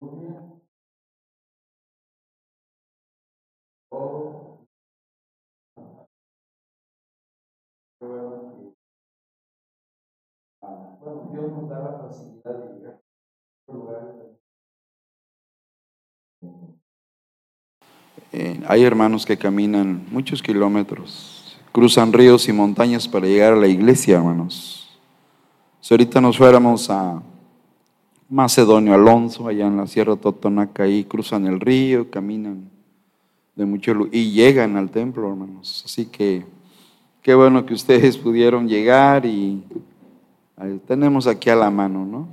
bueno, Dios nos da la facilidad de llegar a lugares. Eh, hay hermanos que caminan muchos kilómetros, cruzan ríos y montañas para llegar a la iglesia, hermanos. Si ahorita nos fuéramos a Macedonio Alonso, allá en la Sierra Totonaca, ahí cruzan el río, caminan de mucho y llegan al templo, hermanos. Así que qué bueno que ustedes pudieron llegar y tenemos aquí a la mano, ¿no?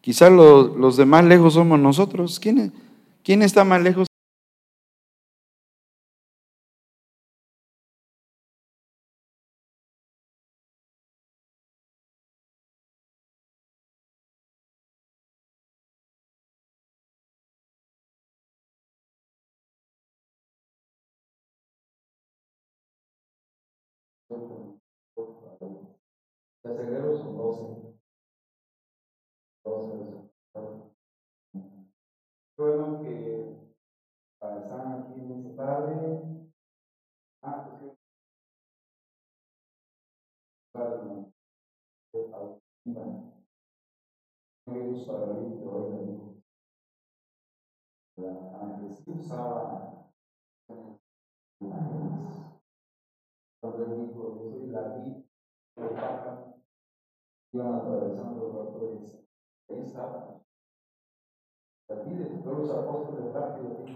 Quizás los de más lejos somos nosotros. ¿Quién, ¿Quién está más lejos? Los son 12. 12. Bueno, que están aquí en esta tarde. Ah, pues sí. Antes sí usaba yo soy la vida, el Papa, iban atravesando el. Ahí los apóstoles rápido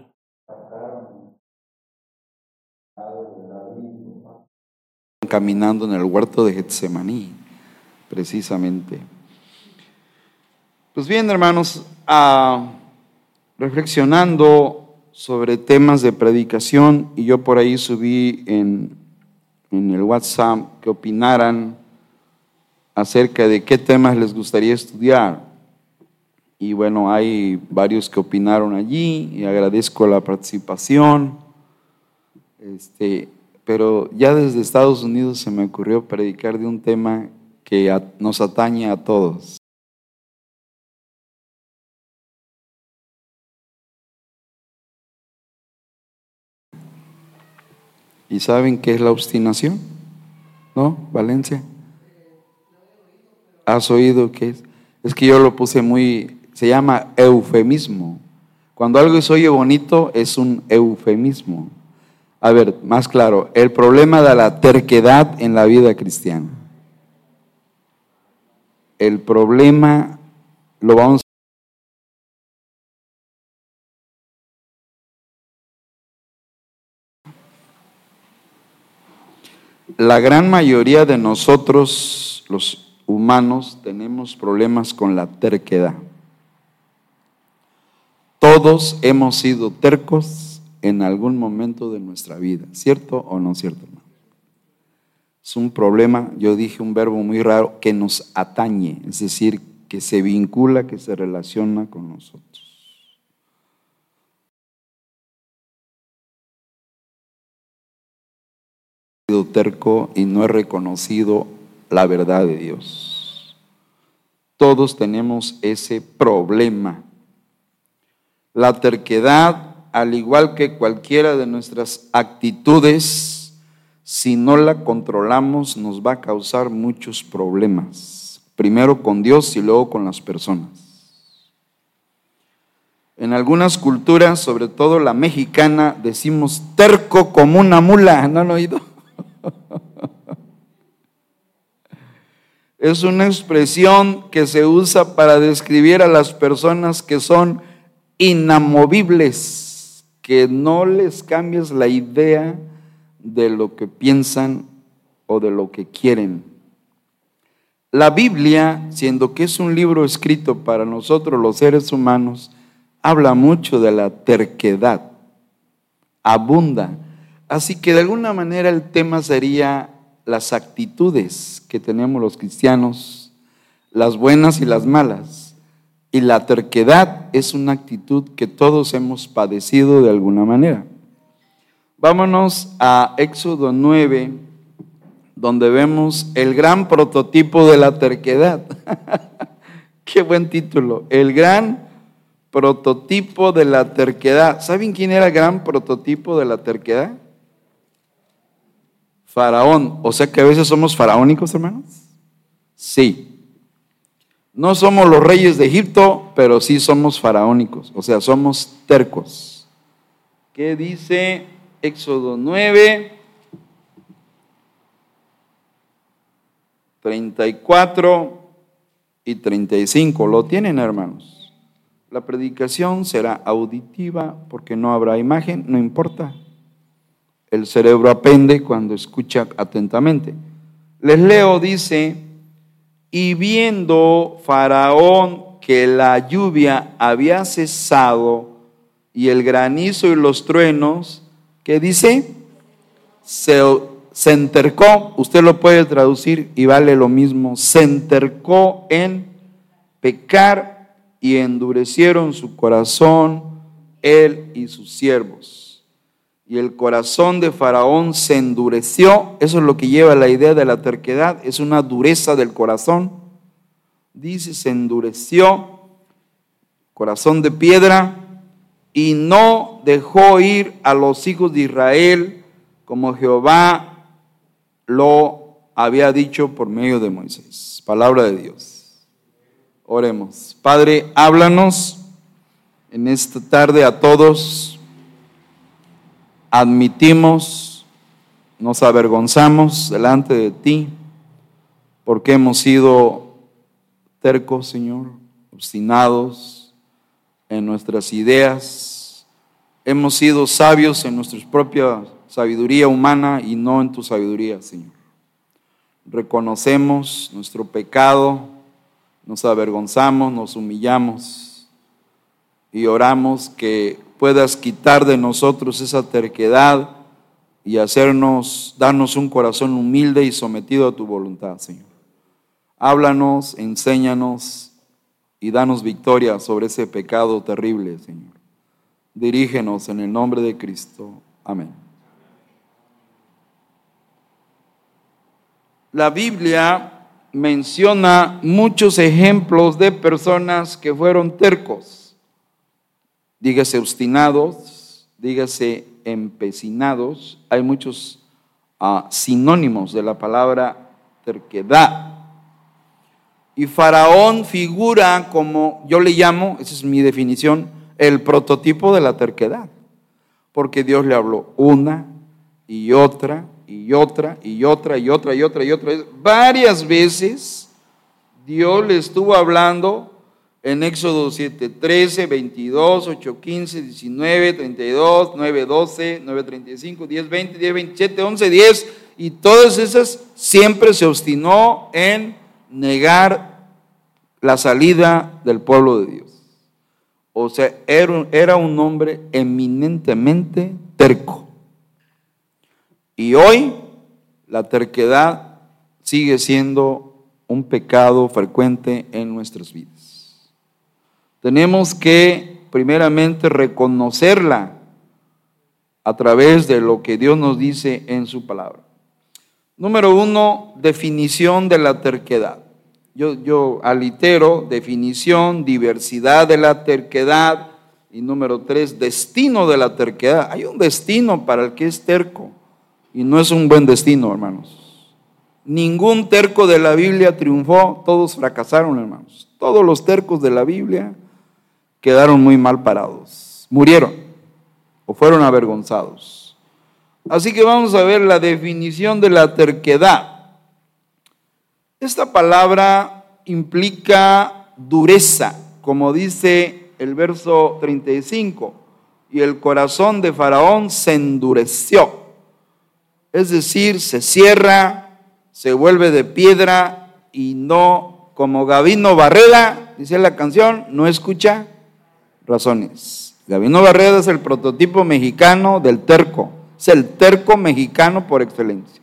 de David. Caminando en el huerto de Getsemaní, precisamente. Pues bien, hermanos, ah, reflexionando sobre temas de predicación, y yo por ahí subí en, en el WhatsApp que opinaran acerca de qué temas les gustaría estudiar. Y bueno, hay varios que opinaron allí y agradezco la participación. Este, pero ya desde Estados Unidos se me ocurrió predicar de un tema que nos atañe a todos. ¿Y saben qué es la obstinación? ¿No, Valencia? ¿Has oído qué es? Es que yo lo puse muy, se llama eufemismo. Cuando algo se oye bonito es un eufemismo. A ver, más claro, el problema de la terquedad en la vida cristiana. El problema lo vamos La gran mayoría de nosotros, los humanos tenemos problemas con la terquedad. Todos hemos sido tercos en algún momento de nuestra vida, ¿cierto o no cierto, hermano? Es un problema, yo dije un verbo muy raro, que nos atañe, es decir, que se vincula, que se relaciona con nosotros. He sido terco y no he reconocido la verdad de Dios. Todos tenemos ese problema. La terquedad, al igual que cualquiera de nuestras actitudes, si no la controlamos, nos va a causar muchos problemas. Primero con Dios y luego con las personas. En algunas culturas, sobre todo la mexicana, decimos terco como una mula. ¿No han oído? Es una expresión que se usa para describir a las personas que son inamovibles, que no les cambies la idea de lo que piensan o de lo que quieren. La Biblia, siendo que es un libro escrito para nosotros los seres humanos, habla mucho de la terquedad, abunda. Así que de alguna manera el tema sería las actitudes que tenemos los cristianos, las buenas y las malas. Y la terquedad es una actitud que todos hemos padecido de alguna manera. Vámonos a Éxodo 9, donde vemos el gran prototipo de la terquedad. Qué buen título, el gran prototipo de la terquedad. ¿Saben quién era el gran prototipo de la terquedad? Faraón. O sea que a veces somos faraónicos, hermanos. Sí. No somos los reyes de Egipto, pero sí somos faraónicos. O sea, somos tercos. ¿Qué dice Éxodo 9? 34 y 35. ¿Lo tienen, hermanos? La predicación será auditiva porque no habrá imagen, no importa. El cerebro aprende cuando escucha atentamente. Les leo, dice, y viendo Faraón que la lluvia había cesado y el granizo y los truenos, ¿qué dice? Se se entercó, usted lo puede traducir y vale lo mismo, se entercó en pecar y endurecieron su corazón él y sus siervos. Y el corazón de Faraón se endureció, eso es lo que lleva la idea de la terquedad, es una dureza del corazón. Dice, se endureció, corazón de piedra, y no dejó ir a los hijos de Israel como Jehová lo había dicho por medio de Moisés. Palabra de Dios. Oremos. Padre, háblanos en esta tarde a todos. Admitimos, nos avergonzamos delante de ti porque hemos sido tercos, Señor, obstinados en nuestras ideas. Hemos sido sabios en nuestras propias sabiduría humana y no en tu sabiduría, Señor. Reconocemos nuestro pecado, nos avergonzamos, nos humillamos y oramos que puedas quitar de nosotros esa terquedad y hacernos, darnos un corazón humilde y sometido a tu voluntad, Señor. Háblanos, enséñanos y danos victoria sobre ese pecado terrible, Señor. Dirígenos en el nombre de Cristo. Amén. la Biblia menciona muchos ejemplos de personas que fueron tercos, dígase obstinados, dígase empecinados, hay muchos ah, sinónimos de la palabra terquedad. Y Faraón figura como, yo le llamo, esa es mi definición, el prototipo de la terquedad, porque Dios le habló una y otra y otra y otra y otra y otra y otra. Varias veces Dios le estuvo hablando en Éxodo 7, 13, 22, 8, 15, 19, 32, 9, 12, 9, 35, 10, 20, 10, 27, 11, 10. Y todas esas siempre se obstinó en negar la salida del pueblo de Dios. O sea, era, era un hombre eminentemente terco. Y hoy la terquedad sigue siendo un pecado frecuente en nuestras vidas. Tenemos que primeramente reconocerla a través de lo que Dios nos dice en su palabra. Número uno, definición de la terquedad. Yo, yo alitero definición, diversidad de la terquedad. Y número tres, destino de la terquedad. Hay un destino para el que es terco. Y no es un buen destino, hermanos. Ningún terco de la Biblia triunfó, todos fracasaron, hermanos. Todos los tercos de la Biblia quedaron muy mal parados, murieron o fueron avergonzados. Así que vamos a ver la definición de la terquedad. Esta palabra implica dureza, como dice el verso 35, y el corazón de Faraón se endureció es decir, se cierra, se vuelve de piedra y no, como Gavino Barreda, dice la canción, no escucha razones. Gavino Barreda es el prototipo mexicano del terco, es el terco mexicano por excelencia.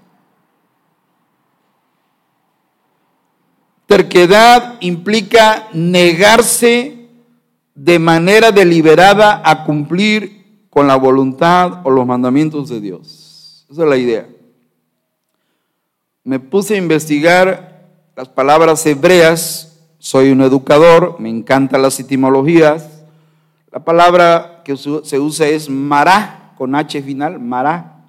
Terquedad implica negarse de manera deliberada a cumplir con la voluntad o los mandamientos de Dios. Esa es la idea. Me puse a investigar las palabras hebreas, soy un educador, me encantan las etimologías, La palabra que se usa es mará, con H final, mará.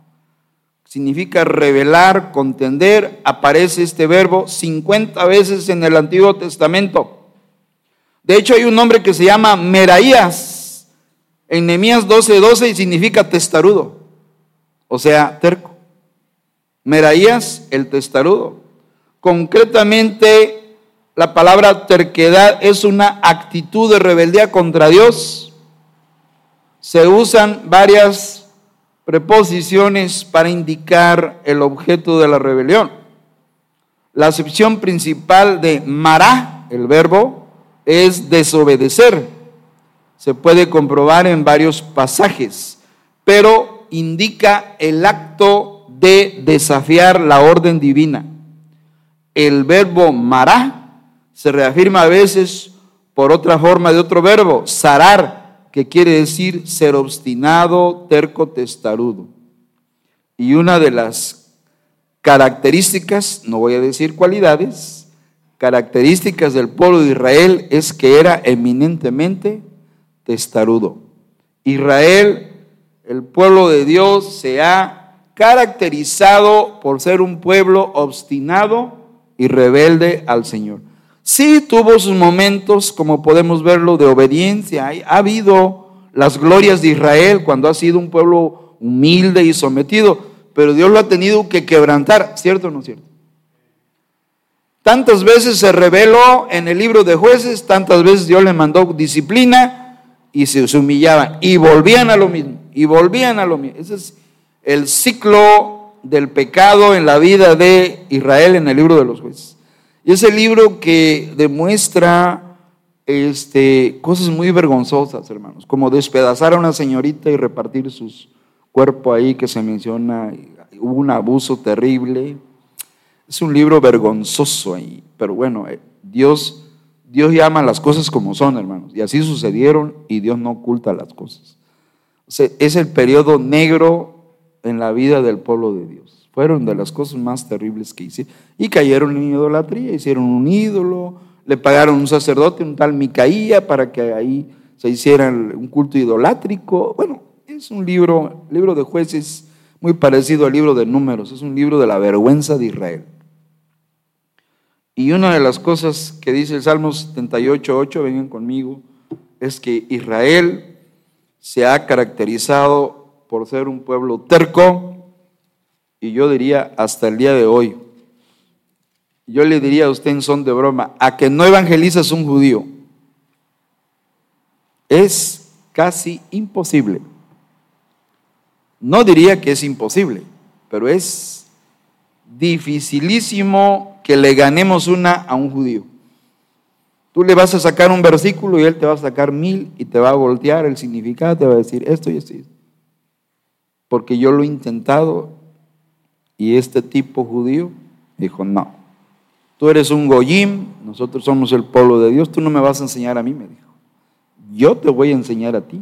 Significa revelar, contender. Aparece este verbo 50 veces en el Antiguo Testamento. De hecho, hay un nombre que se llama Meraías en Nehemías 12:12 12, y significa testarudo, o sea, terco. Meraías, el testarudo. Concretamente, la palabra terquedad es una actitud de rebeldía contra Dios. Se usan varias preposiciones para indicar el objeto de la rebelión. La acepción principal de mará, el verbo, es desobedecer. Se puede comprobar en varios pasajes, pero indica el acto de desafiar la orden divina. El verbo mará se reafirma a veces por otra forma de otro verbo, sarar, que quiere decir ser obstinado, terco, testarudo. Y una de las características, no voy a decir cualidades, características del pueblo de Israel es que era eminentemente testarudo. Israel, el pueblo de Dios, se ha caracterizado por ser un pueblo obstinado y rebelde al Señor. Sí tuvo sus momentos, como podemos verlo, de obediencia. Ha habido las glorias de Israel cuando ha sido un pueblo humilde y sometido, pero Dios lo ha tenido que quebrantar, ¿cierto o no cierto? Tantas veces se reveló en el libro de jueces, tantas veces Dios le mandó disciplina y se, humillaban y volvían a lo mismo, y volvían a lo mismo. Ese es el ciclo del pecado en la vida de Israel en el libro de los jueces. Y es el libro que demuestra este, cosas muy vergonzosas, hermanos, como despedazar a una señorita y repartir sus cuerpos ahí que se menciona, hubo un abuso terrible, es un libro vergonzoso ahí, pero bueno, eh, Dios, Dios llama las cosas como son, hermanos, y así sucedieron y Dios no oculta las cosas. es el periodo negro en la vida del pueblo de Dios. Fueron de las cosas más terribles que hicieron. Y cayeron en idolatría, hicieron un ídolo, le pagaron un sacerdote, un tal Micaía, para que ahí se hiciera un culto idolátrico. Bueno, es un libro, libro de jueces muy parecido al libro de números, es un libro de la vergüenza de Israel. Y una de las cosas que dice el Salmo 78.8, vengan conmigo, es que Israel se ha caracterizado por ser un pueblo terco, y yo diría hasta el día de hoy, yo le diría a usted en son de broma, a que no evangelizas un judío, es casi imposible. No diría que es imposible, pero es dificilísimo que le ganemos una a un judío. Tú le vas a sacar un versículo y él te va a sacar mil y te va a voltear el significado, te va a decir esto y esto. Porque yo lo he intentado y este tipo judío dijo, no, tú eres un goyim, nosotros somos el pueblo de Dios, tú no me vas a enseñar a mí, me dijo. Yo te voy a enseñar a ti.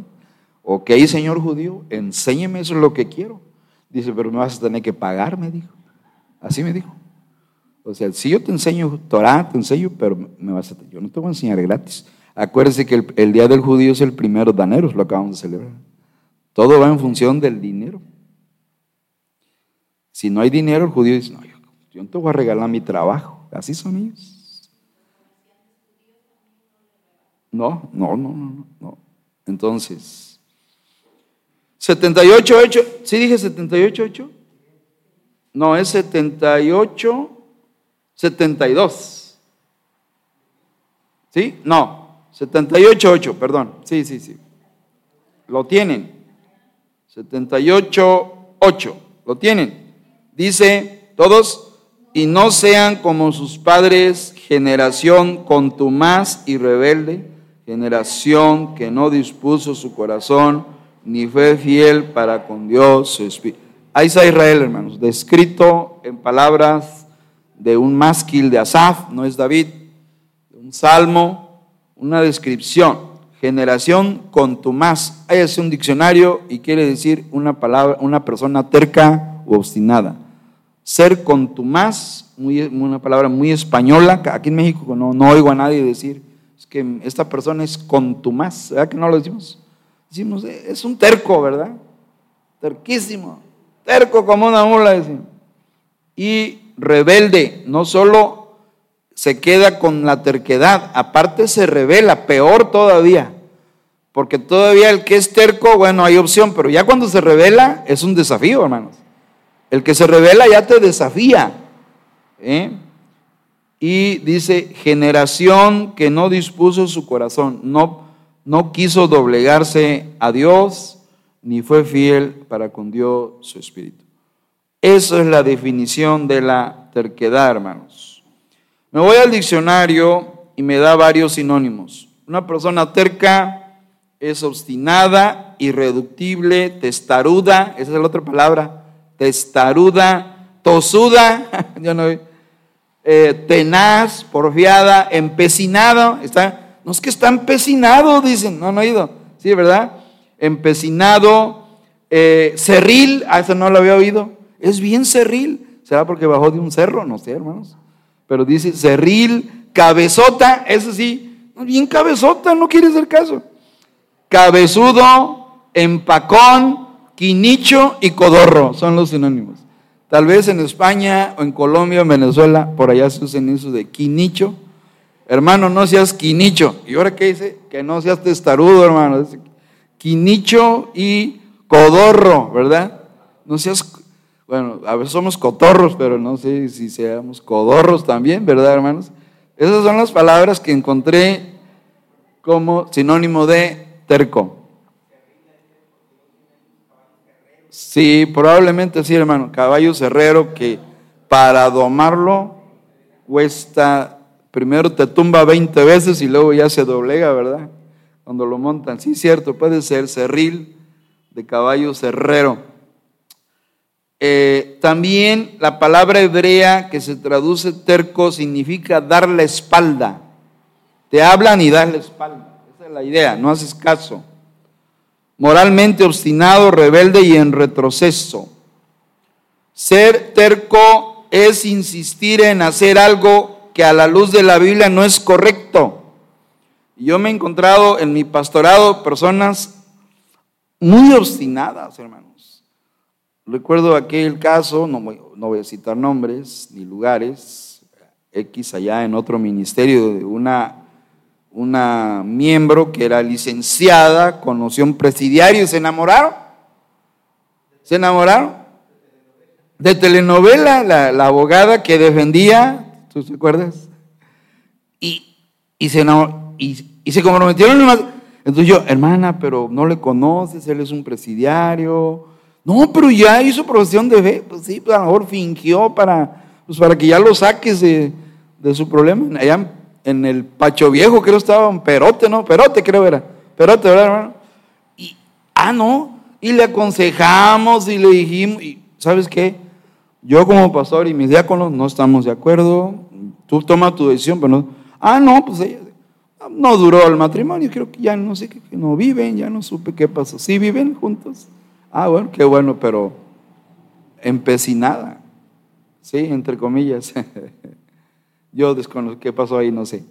Ok, señor judío, enséñeme, eso es lo que quiero. Dice, pero me vas a tener que pagar, me dijo. Así me dijo. O sea, si yo te enseño Torah, te enseño, pero me vas a, yo no te voy a enseñar gratis. Acuérdese que el, día del judío es el primero de enero, lo acabamos de celebrar. Todo va en función del dinero. Si no hay dinero, el judío dice, no, yo, no te voy a regalar mi trabajo. Así son ellos. No, no, no, no, no. Entonces, 78, 8, ¿sí dije 78, 8? No, es 78, 72. ¿Sí? No, 78, 8, perdón. Sí, sí, sí. Lo tienen. 78, 8. Lo tienen. Dice todos, y no sean como sus padres, generación contumaz y rebelde, generación que no dispuso su corazón, ni fue fiel para con Dios su espíritu. Ahí está Israel, hermanos, descrito en palabras de un másquil de Asaf, no es David, un salmo, una descripción. Generación contumaz. Ahí es un diccionario y quiere decir una palabra, una persona terca u obstinada. Ser contumaz, muy, una palabra muy española. Aquí en México no, no oigo a nadie decir es que esta persona es contumaz. ¿Verdad que no lo decimos? Decimos, eh, es un terco, ¿verdad? Terquísimo. Terco como una mula, decimos. Y rebelde, no solo se queda con la terquedad, aparte se revela, peor todavía. Porque todavía el que es terco, bueno, hay opción, pero ya cuando se revela es un desafío, hermanos. El que se revela ya te desafía. ¿eh? Y dice, generación que no dispuso su corazón, no, no quiso doblegarse a Dios, ni fue fiel para con Dios su espíritu. Eso es la definición de la terquedad, hermanos. Me voy al diccionario y me da varios sinónimos. Una persona terca es obstinada, irreductible, testaruda, esa es la otra palabra, testaruda, tosuda, ya no eh, tenaz, porfiada, empecinado, está, no es que está empecinado, dicen, no han oído, sí, ¿verdad? Empecinado, eh, cerril, a eso no lo había oído, es bien cerril, será porque bajó de un cerro, no sé, hermanos, pero dice cerril, cabezota, eso sí, bien cabezota, no quiere hacer caso, cabezudo, empacón, quinicho y codorro son los sinónimos. Tal vez en España o en Colombia o en Venezuela, por allá se usan eso de quinicho. Hermano, no seas quinicho. ¿Y ahora qué dice? Que no seas testarudo, hermano. Quinicho y codorro, ¿verdad? No seas, bueno, a veces somos cotorros, pero no sé si seamos codorros también, ¿verdad, hermanos? Esas son las palabras que encontré como sinónimo de terco. Sí, probablemente sí, hermano. Caballo cerrero que para domarlo cuesta, primero te tumba 20 veces y luego ya se doblega, ¿verdad? Cuando lo montan. Sí, cierto, puede ser cerril de caballo cerrero. Eh, también la palabra hebrea que se traduce terco significa dar la espalda. Te hablan y das la espalda. Esa es la idea, no haces caso moralmente obstinado, rebelde y en retroceso. Ser terco es insistir en hacer algo que a la luz de la Biblia no es correcto. Yo me he encontrado en mi pastorado personas muy obstinadas, hermanos. Recuerdo aquel caso, no voy, no voy a citar nombres ni lugares, X allá en otro ministerio de una una miembro que era licenciada, conoció un presidiario y se enamoraron. ¿Se enamoraron? De telenovela, la, abogada que defendía, ¿tú te acuerdas? Y, y, se, y, y se comprometieron. Entonces yo, hermana, pero no le conoces, él es un presidiario. No, pero ya hizo profesión de fe. Pues sí, pues a lo mejor fingió para, pues para que ya lo saques de, de su problema. Allá en el Pacho Viejo, creo estaba un Perote, ¿no? Perote creo era. Perote, ¿verdad, hermano? Y, ah, no. Y le aconsejamos y le dijimos, y ¿sabes qué? Yo como pastor y mis diáconos no estamos de acuerdo. Tú toma tu decisión, pero no. Ah, no, pues ella, no duró el matrimonio, creo que ya no sé, que no viven, ya no supe qué pasó. ¿Sí viven juntos? Ah, bueno, qué bueno, pero empecinada, sí, entre comillas. Yo desconozco qué pasó ahí, no sé.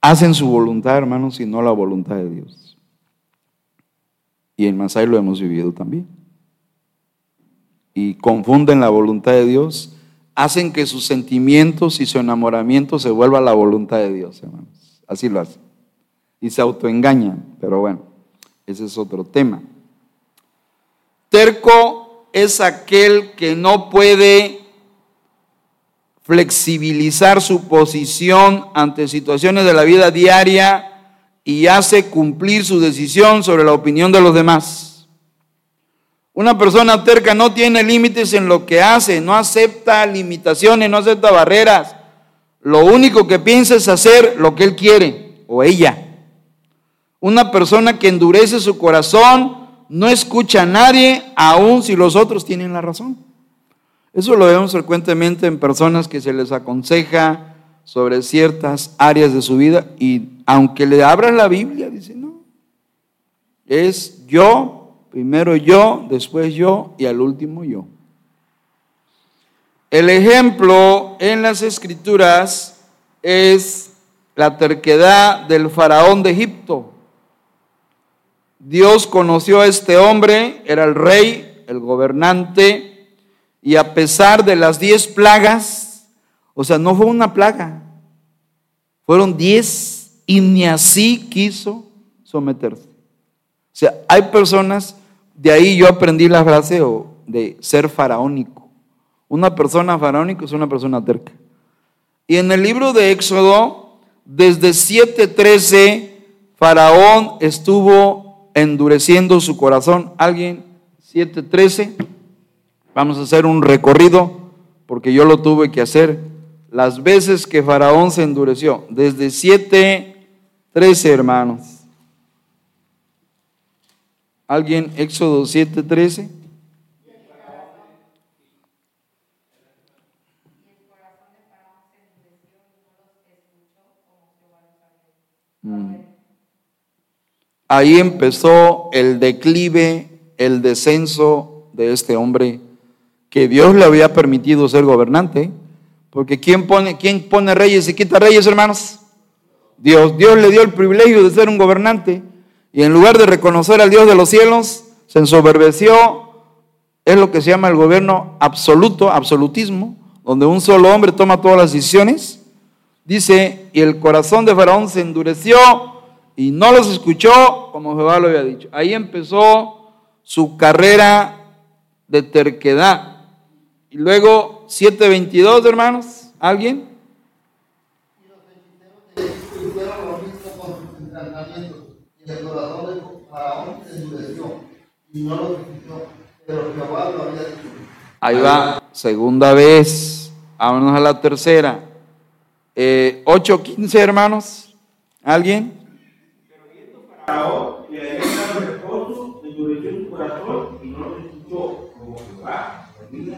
Hacen su voluntad, hermanos, y no la voluntad de Dios. Y en Masai lo hemos vivido también. Y confunden la voluntad de Dios, hacen que sus sentimientos y su enamoramiento se vuelva la voluntad de Dios, hermanos. Así lo hacen. Y se autoengañan, pero bueno, ese es otro tema. Terco es aquel que no puede flexibilizar su posición ante situaciones de la vida diaria y hace cumplir su decisión sobre la opinión de los demás. Una persona terca no tiene límites en lo que hace, no acepta limitaciones, no acepta barreras. Lo único que piensa es hacer lo que él quiere o ella. Una persona que endurece su corazón no escucha a nadie, aun si los otros tienen la razón. Eso lo vemos frecuentemente en personas que se les aconseja sobre ciertas áreas de su vida y aunque le abran la Biblia, dicen, no, es yo, primero yo, después yo y al último yo. El ejemplo en las escrituras es la terquedad del faraón de Egipto. Dios conoció a este hombre, era el rey, el gobernante, y a pesar de las diez plagas, o sea, no fue una plaga, fueron diez y ni así quiso someterse. O sea, hay personas, de ahí yo aprendí la frase de ser faraónico. Una persona faraónica es una persona terca. Y en el libro de Éxodo, desde 7.13, Faraón estuvo endureciendo su corazón. ¿Alguien? 7.13. Vamos a hacer un recorrido porque yo lo tuve que hacer. Las veces que Faraón se endureció. Desde 7.13, hermanos. ¿Alguien? Éxodo 7.13. Mm. Ahí empezó el declive, el descenso de este hombre que Dios le había permitido ser gobernante. Porque ¿quién pone, quién pone reyes y quita reyes, hermanos? Dios. Dios le dio el privilegio de ser un gobernante. Y en lugar de reconocer al Dios de los cielos, se ensoberbeció. Es lo que se llama el gobierno absoluto, absolutismo, donde un solo hombre toma todas las decisiones Dice, y el corazón de Faraón se endureció y no los escuchó como Jehová lo había dicho. Ahí empezó su carrera de terquedad. Y luego 7.22, hermanos, ¿alguien? Ahí va, segunda vez. Vámonos a la tercera. Eh, 8.15, hermanos. ¿Alguien? Pero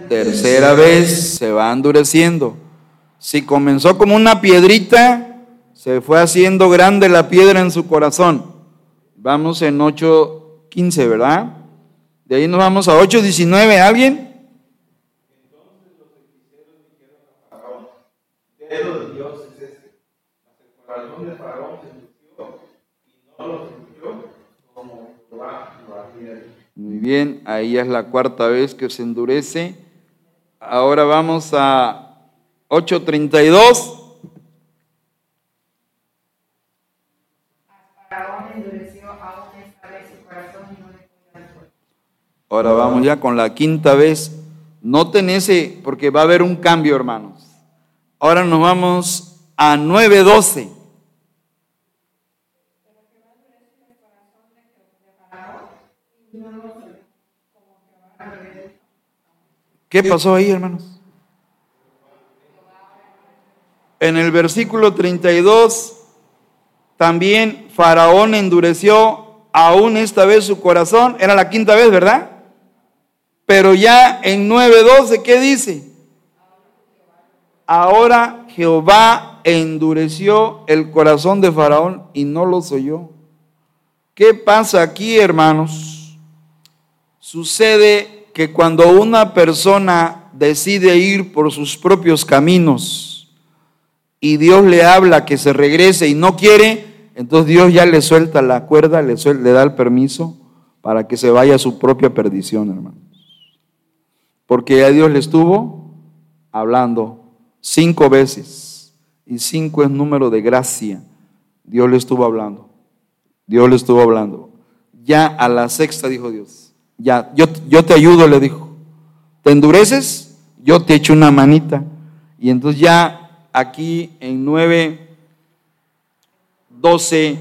Tercera vez se va endureciendo. Si comenzó como una piedrita, se fue haciendo grande la piedra en su corazón. Vamos en 8.15, ¿verdad? De ahí nos vamos a 8.19. ¿Alguien? Muy bien, ahí es la cuarta vez que se endurece. Ahora vamos a 8.32. Ahora vamos ya con la quinta vez. Noten ese, porque va a haber un cambio, hermanos. Ahora nos vamos a 9.12. ¿Qué pasó ahí, hermanos? En el versículo 32, también Faraón endureció aún esta vez su corazón. Era la quinta vez, ¿verdad? Pero ya en 9.12, ¿qué dice? Ahora Jehová endureció el corazón de Faraón y no lo oyó. ¿Qué pasa aquí, hermanos? Sucede que cuando una persona decide ir por sus propios caminos y Dios le habla que se regrese y no quiere, entonces Dios ya le suelta la cuerda, le, le da el permiso para que se vaya a su propia perdición, hermanos. Porque ya Dios le estuvo hablando cinco veces y cinco es número de gracia. Dios le estuvo hablando. Dios le estuvo hablando. Ya a la sexta dijo Dios ya, yo, yo te ayudo, le dijo. ¿Te endureces? Yo te echo una manita. Y entonces ya aquí en 9, 12,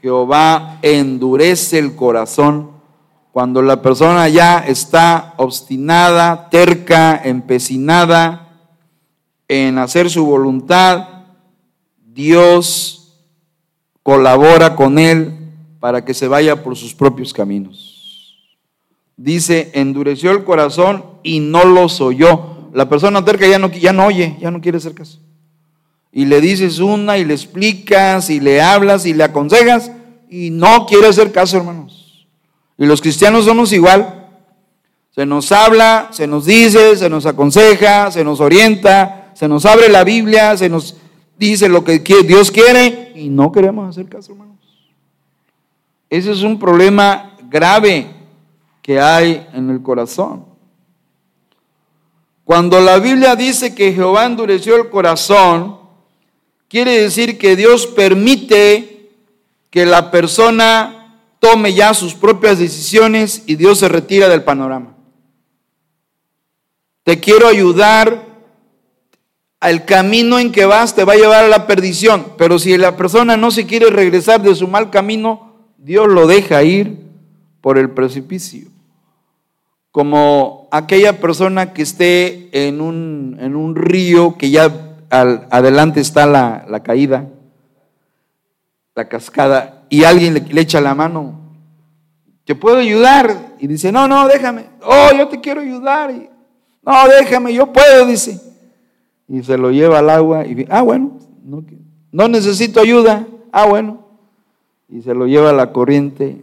Jehová endurece el corazón. Cuando la persona ya está obstinada, terca, empecinada en hacer su voluntad, Dios colabora con él para que se vaya por sus propios caminos dice, endureció el corazón y no los oyó. La persona terca ya no, ya no oye, ya no quiere hacer caso. Y le dices una y le explicas y le hablas y le aconsejas y no quiere hacer caso, hermanos. Y los cristianos somos igual. Se nos habla, se nos dice, se nos aconseja, se nos orienta, se nos abre la Biblia, se nos dice lo que Dios quiere y no queremos hacer caso, hermanos. Ese es un problema grave que hay en el corazón. Cuando la Biblia dice que Jehová endureció el corazón, quiere decir que Dios permite que la persona tome ya sus propias decisiones y Dios se retira del panorama. Te quiero ayudar, el camino en que vas te va a llevar a la perdición, pero si la persona no se quiere regresar de su mal camino, Dios lo deja ir por el precipicio. Como aquella persona que esté en un, en un río que ya adelante está la, caída, la cascada, y alguien le, le echa la mano, ¿te puedo ayudar? Y dice, no, no, déjame, oh, yo te quiero ayudar. Y, no, déjame, yo puedo, dice. Y se lo lleva al agua y ah, bueno, no, no necesito ayuda. Ah, bueno. Y se lo lleva a la corriente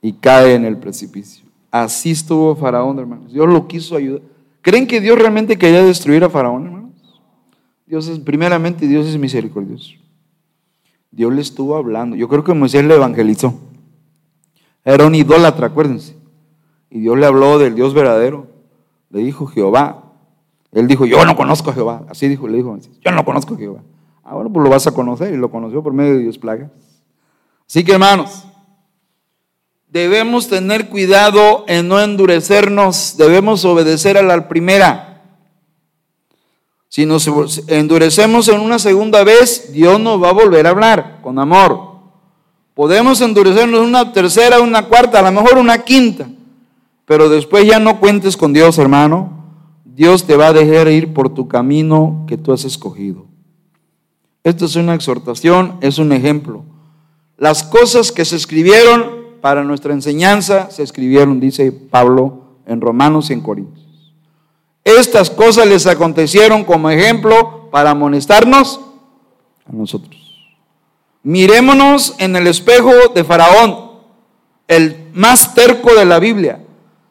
y cae en el precipicio. Así estuvo Faraón, hermanos. Dios lo quiso ayudar. ¿Creen que Dios realmente quería destruir a Faraón, hermanos? Dios es, primeramente, Dios es misericordioso. Dios le estuvo hablando. Yo creo que Moisés le evangelizó. Era un idólatra, acuérdense. Y Dios le habló del Dios verdadero. Le dijo Jehová. Él dijo, yo no conozco a Jehová. Así dijo, le dijo, yo no conozco a Jehová. Ah, bueno, pues lo vas a conocer. Y lo conoció por medio de Dios plagas. Así que hermanos, debemos tener cuidado en no endurecernos. Debemos obedecer a la primera. Si nos endurecemos en una segunda vez, Dios nos va a volver a hablar con amor. Podemos endurecernos una tercera, una cuarta, a lo mejor una quinta. Pero después ya no cuentes con Dios, hermano. Dios te va a dejar ir por tu camino que tú has escogido. Esto es una exhortación, es un ejemplo. Las cosas que se escribieron para nuestra enseñanza se escribieron, dice Pablo, en Romanos y en Corintios. Estas cosas les acontecieron como ejemplo para amonestarnos a nosotros. Mirémonos en el espejo de Faraón, el más terco de la Biblia.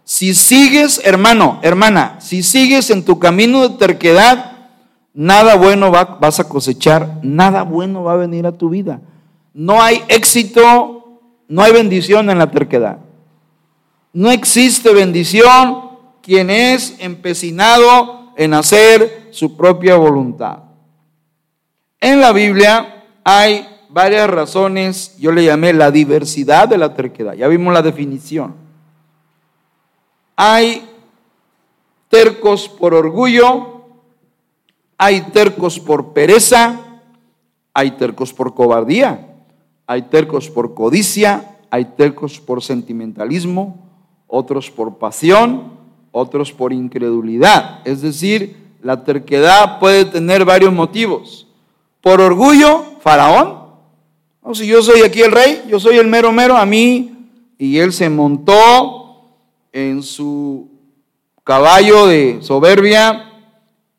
Si sigues, hermano, hermana, si sigues en tu camino de terquedad, nada bueno vas a cosechar, nada bueno va a venir a tu vida. No hay éxito, no hay bendición en la terquedad. No existe bendición quien es empecinado en hacer su propia voluntad. En la Biblia hay varias razones, yo le llamé la diversidad de la terquedad, ya vimos la definición. Hay tercos por orgullo, hay tercos por pereza, hay tercos por cobardía, hay tercos por codicia, hay tercos por sentimentalismo, otros por pasión, otros por incredulidad. Es decir, la terquedad puede tener varios motivos. Por orgullo, faraón. O si yo soy aquí el rey, yo soy el mero mero, a mí, y él se montó en su caballo de soberbia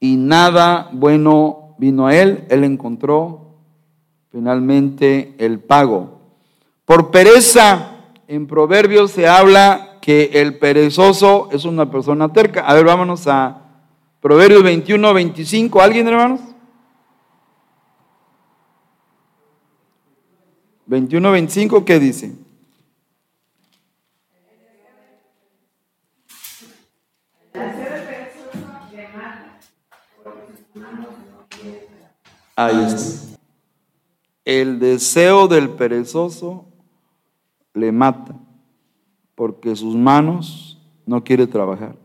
y nada bueno vino a él. Él encontró finalmente el pago. Por pereza, en Proverbios se habla que el perezoso es una persona terca. A ver, vámonos a Proverbios 21, 25. ¿Alguien, hermanos? 21, 25, ¿qué dice? Ahí está. El deseo del perezoso le mata porque sus manos no quiere trabajar.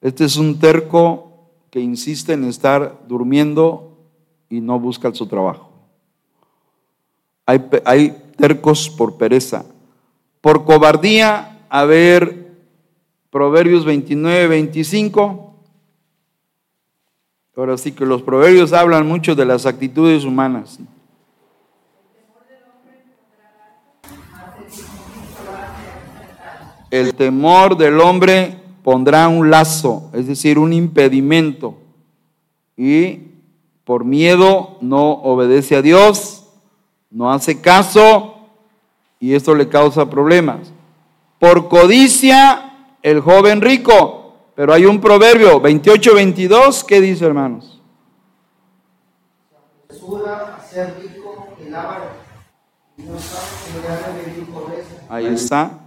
Este es un terco que insiste en estar durmiendo y no busca su trabajo. Hay, hay tercos por pereza. Por cobardía, a ver, Proverbios 29, 25. Ahora sí que los proverbios hablan mucho de las actitudes humanas. El temor del hombre pondrá un lazo, es decir, un impedimento. Y por miedo no obedece a Dios, no hace caso y esto le causa problemas. Por codicia, el joven rico pero hay un proverbio 28, 22, ¿qué dice, hermanos? Ahí está.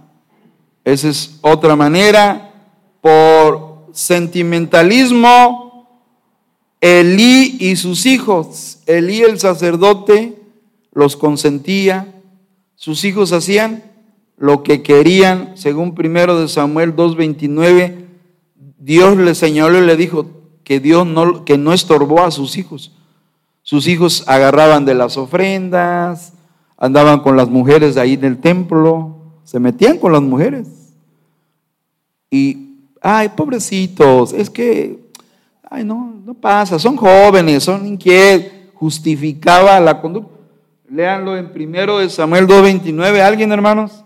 Esa es otra manera. Por sentimentalismo, Elí y sus hijos, Elí el sacerdote, los consentía. Sus hijos hacían lo que querían, según primero de Samuel 2.29. Dios le señaló y le dijo que Dios no, que no estorbó a sus hijos. Sus hijos agarraban de las ofrendas, andaban con las mujeres ahí en el templo, se metían con las mujeres. Y, ay, pobrecitos, es que, ay, no, no pasa, son jóvenes, son inquietos, justificaba la conducta. Léanlo en primero de Samuel 2.29, ¿alguien hermanos?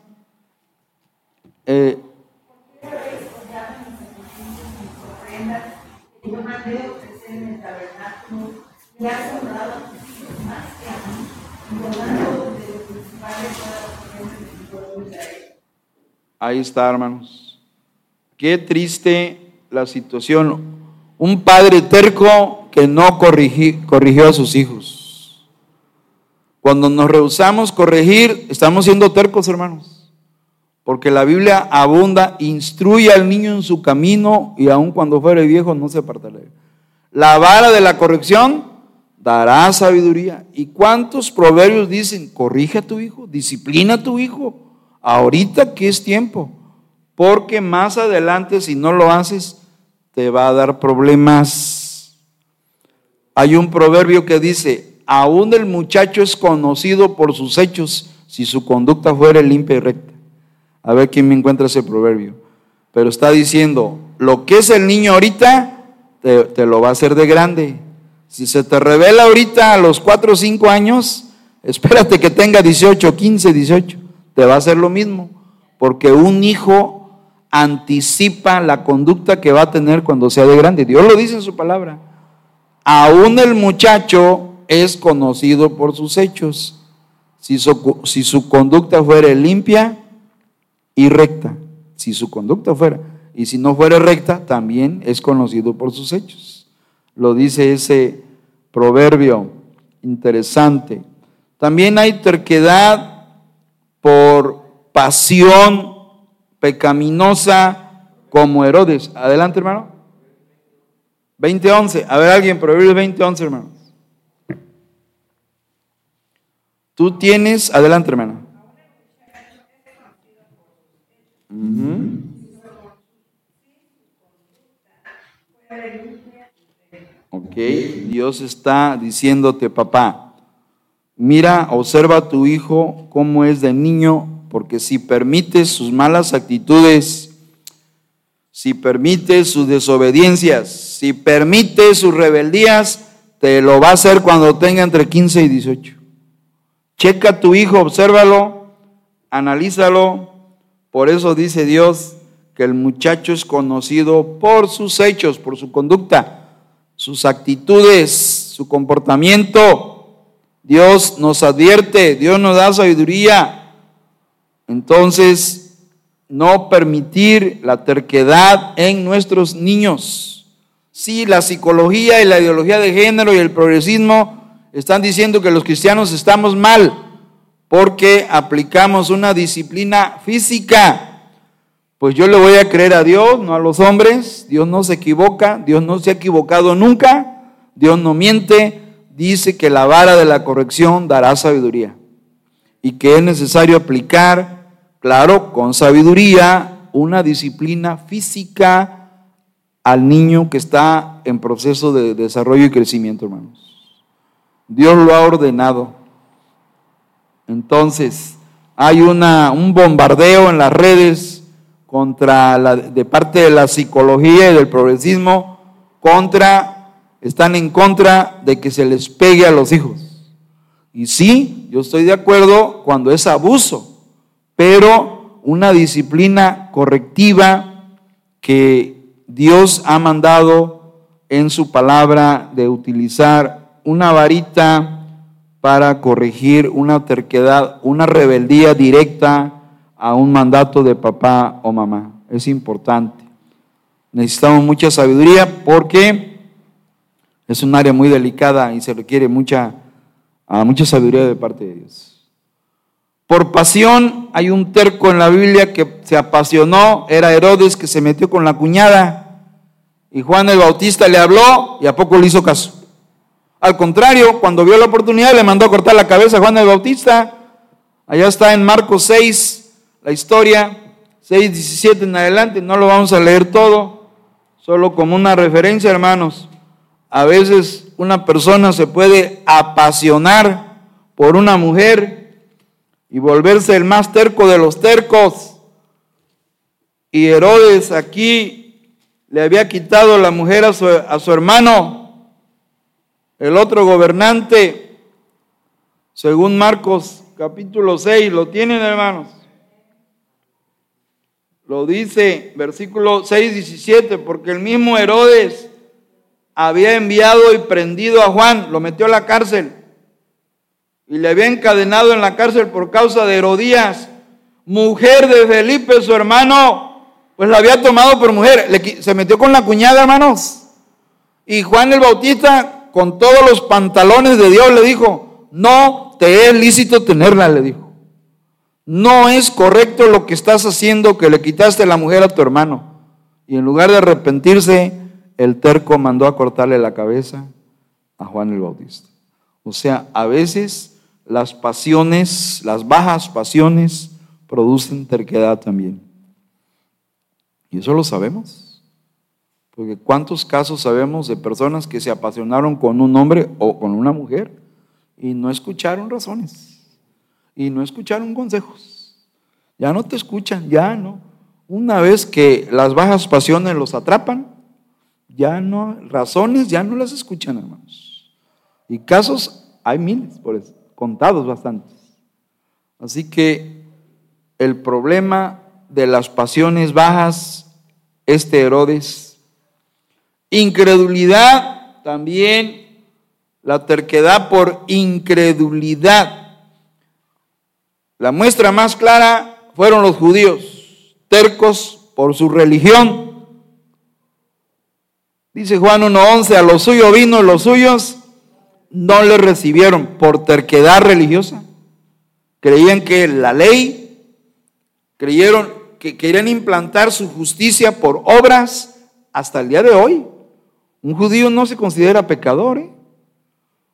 Eh, Ahí está, hermanos. Qué triste la situación. Un padre terco que no corrigió a sus hijos. Cuando nos rehusamos corregir, estamos siendo tercos, hermanos. Porque la Biblia abunda, instruye al niño en su camino y aun cuando fuere viejo no se apartará. La vara de la corrección dará sabiduría. ¿Y cuántos proverbios dicen, corrige a tu hijo, disciplina a tu hijo? Ahorita que es tiempo, porque más adelante si no lo haces te va a dar problemas. Hay un proverbio que dice, aún el muchacho es conocido por sus hechos si su conducta fuera limpia y recta. A ver quién me encuentra ese proverbio. Pero está diciendo, lo que es el niño ahorita, te, te lo va a hacer de grande. Si se te revela ahorita a los 4 o 5 años, espérate que tenga 18, 15, 18 te va a hacer lo mismo, porque un hijo anticipa la conducta que va a tener cuando sea de grande. Dios lo dice en su palabra. Aún el muchacho es conocido por sus hechos, si su, conducta fuera limpia y recta, si su conducta fuera, y si no fuera recta, también es conocido por sus hechos. Lo dice ese proverbio interesante. También hay terquedad por pasión pecaminosa como Herodes. Adelante, hermano. 20:11. A ver, alguien, Proverbios 20:11, hermano. Tú tienes, adelante, hermano. Ok, Dios está diciéndote, papá, Mira, observa a tu hijo cómo es de niño, porque si permites sus malas actitudes, si permites sus desobediencias, si permites sus rebeldías, te lo va a hacer cuando tenga entre 15 y 18. Checa a tu hijo, obsérvalo, analízalo. Por eso dice Dios que el muchacho es conocido por sus hechos, por su conducta, sus actitudes, su comportamiento. Dios nos advierte, Dios nos da sabiduría. Entonces, no permitir la terquedad en nuestros niños. Sí, la psicología y la ideología de género y el progresismo están diciendo que los cristianos estamos mal porque aplicamos una disciplina física. Pues yo le voy a creer a Dios, no a los hombres. Dios no se equivoca, Dios no se ha equivocado nunca, Dios no miente, dice que la vara de la corrección dará sabiduría y que es necesario aplicar, claro, con sabiduría, una disciplina física al niño que está en proceso de desarrollo y crecimiento, hermanos. Dios lo ha ordenado. Entonces, hay una, un bombardeo en las redes contra la, de parte de la psicología y del progresismo contra están en contra de que se les pegue a los hijos. Y sí, yo estoy de acuerdo cuando es abuso, pero una disciplina correctiva que Dios ha mandado en su palabra de utilizar una varita para corregir una terquedad, una rebeldía directa a un mandato de papá o mamá. Es importante. Necesitamos mucha sabiduría porque es un área muy delicada y se requiere mucha, mucha sabiduría de parte de Dios. Por pasión, hay un terco en la Biblia que se apasionó, era Herodes que se metió con la cuñada y Juan el Bautista le habló y a poco le hizo caso. Al contrario, cuando vio la oportunidad le mandó a cortar la cabeza a Juan el Bautista. Allá está en Marcos 6 la historia, 6, 17 en adelante, no lo vamos a leer todo, solo como una referencia, hermanos. A veces una persona se puede apasionar por una mujer y volverse el más terco de los tercos. Y Herodes aquí le había quitado la mujer a su, a su hermano, el otro gobernante, según Marcos capítulo 6, lo tienen hermanos. Lo dice versículo 6, 17, porque el mismo Herodes había enviado y prendido a Juan, lo metió a la cárcel y le había encadenado en la cárcel por causa de Herodías, mujer de Felipe, su hermano, pues la había tomado por mujer, se metió con la cuñada, hermanos. Y Juan el Bautista, con todos los pantalones de Dios, le dijo, no te es lícito tenerla, le dijo. No es correcto lo que estás haciendo, que le quitaste la mujer a tu hermano. Y en lugar de arrepentirse, el terco mandó a cortarle la cabeza a Juan el Bautista. O sea, a veces las pasiones, las bajas pasiones, producen terquedad también. Y eso lo sabemos. Porque ¿cuántos casos sabemos de personas que se apasionaron con un hombre o con una mujer y no escucharon razones? Y no escucharon consejos. Ya no te escuchan, ya no. Una vez que las bajas pasiones los atrapan, ya no, razones ya no las escuchan, hermanos. Y casos hay miles, por eso, contados bastantes. Así que el problema de las pasiones bajas, este Herodes, incredulidad también, la terquedad por incredulidad. La muestra más clara fueron los judíos, tercos por su religión Dice Juan 1.11, a los suyos vino, los suyos no le recibieron por terquedad religiosa. Creían que la ley, creyeron que querían implantar su justicia por obras hasta el día de hoy. Un judío no se considera pecador. ¿eh?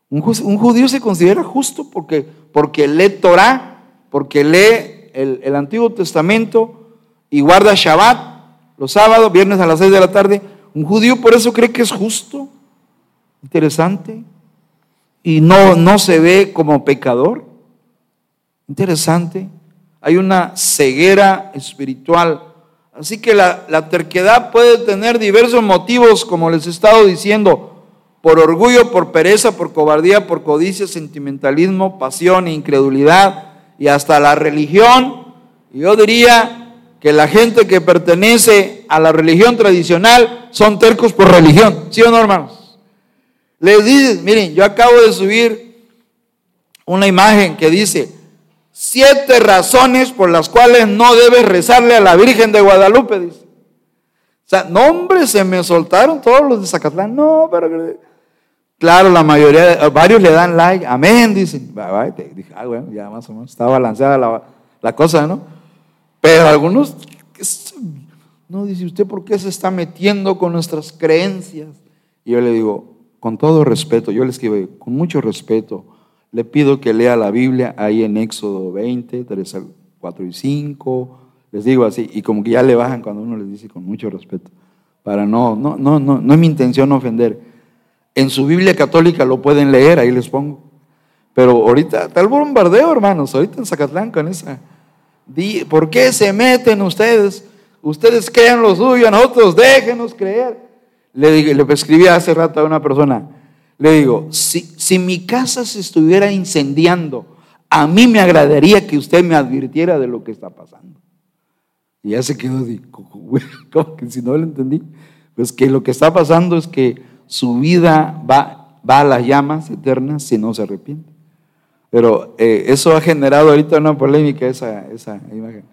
Un, judío se considera justo porque, porque lee Torah, porque lee el, el Antiguo Testamento y guarda Shabbat los sábados, viernes a las 6 de la tarde un judío por eso cree que es justo. Interesante. Y no, no se ve como pecador. Interesante. Hay una ceguera espiritual. Así que la, la terquedad puede tener diversos motivos, como les he estado diciendo, por orgullo, por pereza, por cobardía, por codicia, sentimentalismo, pasión, incredulidad y hasta la religión. Yo diría que la gente que pertenece a la religión tradicional son tercos por religión, ¿sí o no, hermanos? Les dices, miren, yo acabo de subir una imagen que dice, siete razones por las cuales no debes rezarle a la Virgen de Guadalupe, dice. O sea, no, hombre, se me soltaron todos los de Zacatlán, no, pero... Claro, la mayoría, varios le dan like, amén, dicen. Dije, ah, bueno, ya más o menos está balanceada la, la cosa, ¿no? Pero algunos, no dice usted, ¿por qué se está metiendo con nuestras creencias? Y yo le digo, con todo respeto, yo le escribo, con mucho respeto, le pido que lea la Biblia ahí en Éxodo 20, 3, 4 y 5, les digo así, y como que ya le bajan cuando uno les dice con mucho respeto, para no, no, no, no, no es mi intención ofender. En su Biblia católica lo pueden leer, ahí les pongo. Pero ahorita, tal bombardeo, hermanos, ahorita en Zacatlán con esa ¿Por qué se meten ustedes? Ustedes crean lo suyo, nosotros déjenos creer. Le, le escribí hace rato a una persona, le digo, si, si mi casa se estuviera incendiando, a mí me agradaría que usted me advirtiera de lo que está pasando. Y ya se quedó, como que si no lo entendí, pues que lo que está pasando es que su vida va, va a las llamas eternas si no se arrepiente. Pero eh, eso ha generado ahorita una polémica, esa, esa imagen.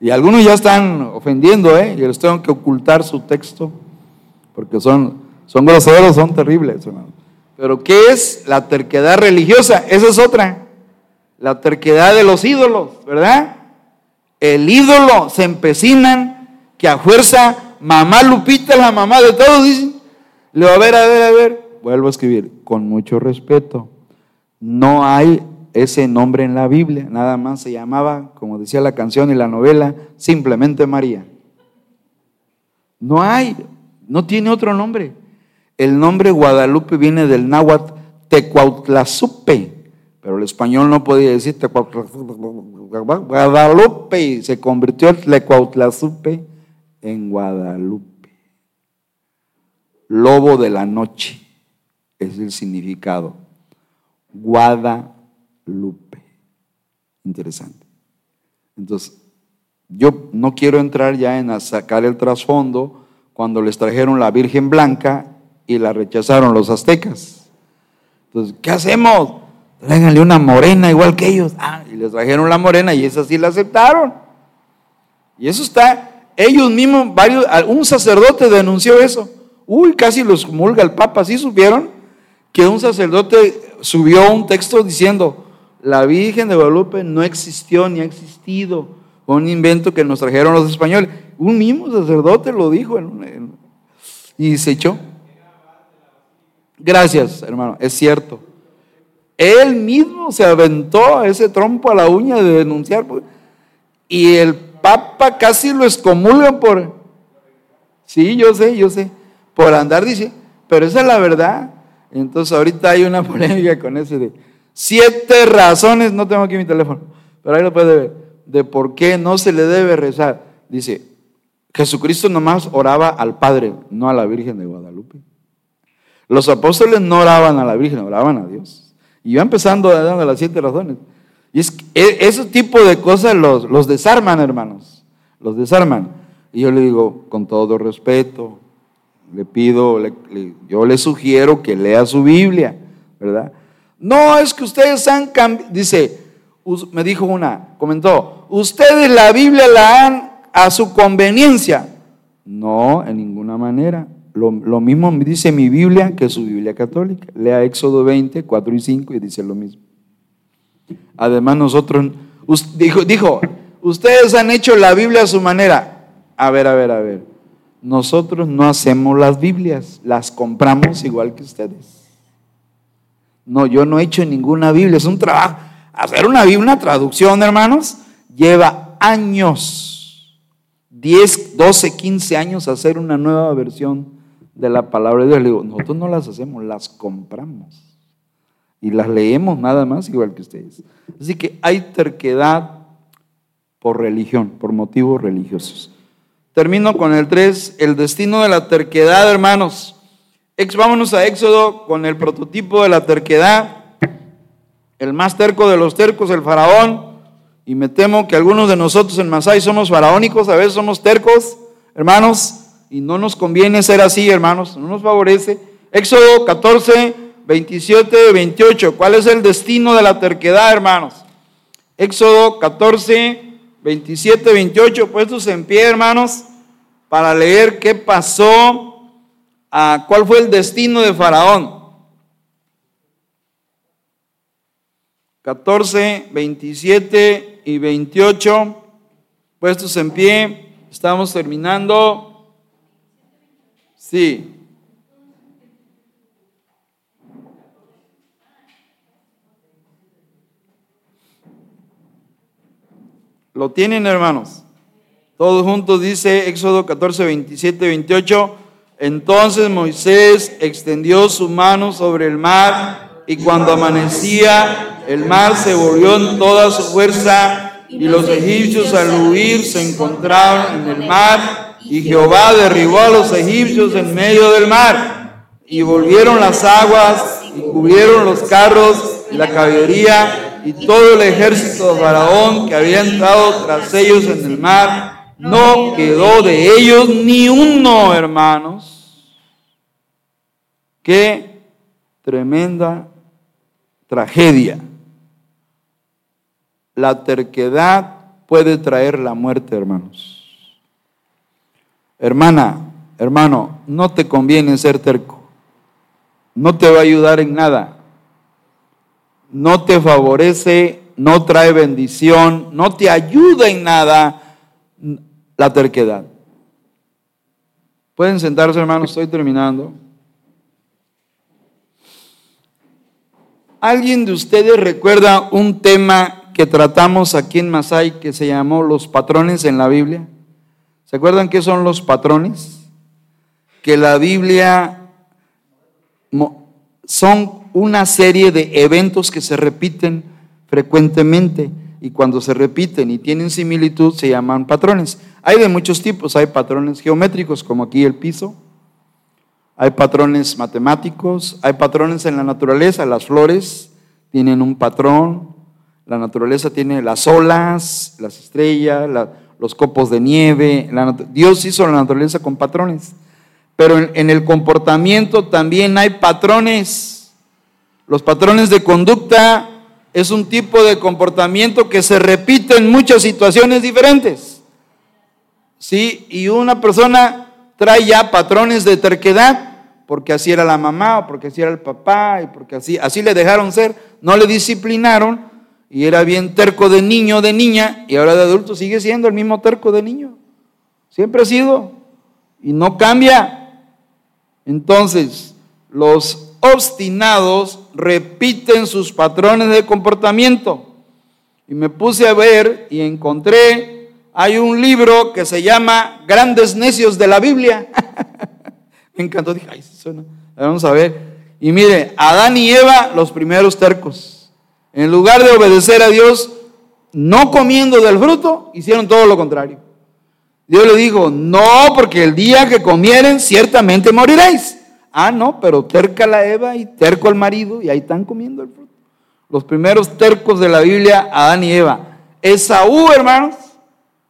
Y algunos ya están ofendiendo, ¿eh? Y les tengo que ocultar su texto, porque son, son groseros, son terribles, hermano. Pero ¿qué es la terquedad religiosa? Esa es otra. La terquedad de los ídolos, ¿verdad? El ídolo se empecinan que a fuerza, mamá Lupita, la mamá de todos, dicen, le va a ver, a ver, a ver. Vuelvo a escribir, con mucho respeto. No hay ese nombre en la Biblia, nada más se llamaba, como decía la canción y la novela, simplemente María. No hay, no tiene otro nombre. El nombre Guadalupe viene del náhuatl Tecuautlazupe, pero el español no podía decir Guadalupe se convirtió el Tecuautlazupe en Guadalupe. Lobo de la noche es el significado. Guadalupe. Interesante. Entonces, yo no quiero entrar ya en sacar el trasfondo cuando les trajeron la Virgen Blanca y la rechazaron los aztecas. Entonces, ¿qué hacemos? Tráiganle una morena igual que ellos. Ah, y les trajeron la morena y esa sí la aceptaron. Y eso está, ellos mismos, varios, un sacerdote denunció eso. Uy, casi los mulga el Papa, ¿sí supieron? Que un sacerdote subió un texto diciendo, la Virgen de Guadalupe no existió ni ha existido. Un invento que nos trajeron los españoles. Un mismo sacerdote lo dijo y se echó. Gracias, hermano, es cierto. Él mismo se aventó a ese trompo a la uña de denunciar. Pues, y el Papa casi lo excomulga por... Sí, yo sé, yo sé. Por andar, dice. Pero esa es la verdad. Entonces ahorita hay una polémica con ese de siete razones, no tengo aquí mi teléfono, pero ahí lo puede ver, de por qué no se le debe rezar. Dice, Jesucristo nomás oraba al Padre, no a la Virgen de Guadalupe. Los apóstoles no oraban a la Virgen, oraban a Dios. Y yo empezando dando las siete razones. Y es e, ese tipo de cosas los, los desarman, hermanos. Los desarman. Y yo le digo, con todo respeto, le pido, yo le sugiero que lea su Biblia, ¿verdad? No es que ustedes han cambiado, dice, me dijo una, comentó, ustedes la Biblia la han a su conveniencia. No, en ninguna manera. Lo, mismo me dice mi Biblia que su Biblia católica. Lea Éxodo 20, 4 y 5 y dice lo mismo. Además nosotros, dijo, dijo, ustedes han hecho la Biblia a su manera. A ver, a ver, a ver. Nosotros no hacemos las Biblias, las compramos igual que ustedes. No, yo no he hecho ninguna Biblia, es un trabajo. Hacer una Biblia, una traducción, hermanos, lleva años, 10, 12, 15 años hacer una nueva versión de la palabra de Dios. Le digo, nosotros no las hacemos, las compramos. Y las leemos nada más igual que ustedes. Así que hay terquedad por religión, por motivos religiosos. Termino con el 3, el destino de la terquedad, hermanos. Vámonos a Éxodo con el prototipo de la terquedad. El más terco de los tercos, el faraón. Y me temo que algunos de nosotros en Masai somos faraónicos, a veces somos tercos, hermanos, y no nos conviene ser así, hermanos, no nos favorece. Éxodo 14, 27, 28. ¿Cuál es el destino de la terquedad, hermanos? Éxodo 14, 27, 28, puestos en pie, hermanos, para leer qué pasó, cuál fue el destino de Faraón. 14, 27 y 28, puestos en pie, estamos terminando. Sí, ¿Lo tienen, hermanos? Todos juntos dice Éxodo 14, 27, 28. Entonces Moisés extendió su mano sobre el mar y cuando amanecía el mar se volvió en toda su fuerza y los egipcios al huir se encontraron en el mar y Jehová derribó a los egipcios en medio del mar y volvieron las aguas y cubrieron los carros y la caballería y todo el ejército de Faraón que había entrado tras ellos en el mar, no quedó de ellos ni uno, hermanos. Qué tremenda tragedia. La terquedad puede traer la muerte, hermanos. Hermana, hermano, no te conviene ser terco. No te va a ayudar en nada no te favorece no trae bendición, no te ayuda en nada la terquedad. Pueden sentarse, hermanos, estoy terminando. ¿Alguien de ustedes recuerda un tema que tratamos aquí en Masai que se llamó los patrones en la Biblia? ¿Se acuerdan qué son los patrones? Que la Biblia son una serie de eventos que se repiten frecuentemente y cuando se repiten y tienen similitud se llaman patrones. Hay de muchos tipos, hay patrones geométricos como aquí el piso, hay patrones matemáticos, hay patrones en la naturaleza, las flores tienen un patrón, la naturaleza tiene las olas, las estrellas, los copos de nieve, Dios hizo la naturaleza con patrones. Pero en, el comportamiento también hay patrones. Los patrones de conducta es un tipo de comportamiento que se repite en muchas situaciones diferentes. ¿Sí? Y una persona trae ya patrones de terquedad porque así era la mamá o porque así era el papá y porque así, así le dejaron ser, no le disciplinaron y era bien terco de niño, de niña y ahora de adulto sigue siendo el mismo terco de niño. Siempre ha sido y no cambia. Entonces, los obstinados repiten sus patrones de comportamiento. Y me puse a ver y encontré, hay un libro que se llama Grandes Necios de la Biblia. me encantó, dije, ay, suena. Vamos a ver. Y mire, Adán y Eva, los primeros tercos. En lugar de obedecer a Dios, no comiendo del fruto, hicieron todo lo contrario. Dios le dijo, no, porque el día que comieren ciertamente moriréis. Ah, no, pero terca la Eva y terco el marido y ahí están comiendo el fruto. Los primeros tercos de la Biblia, Adán y Eva. Esaú, hermanos,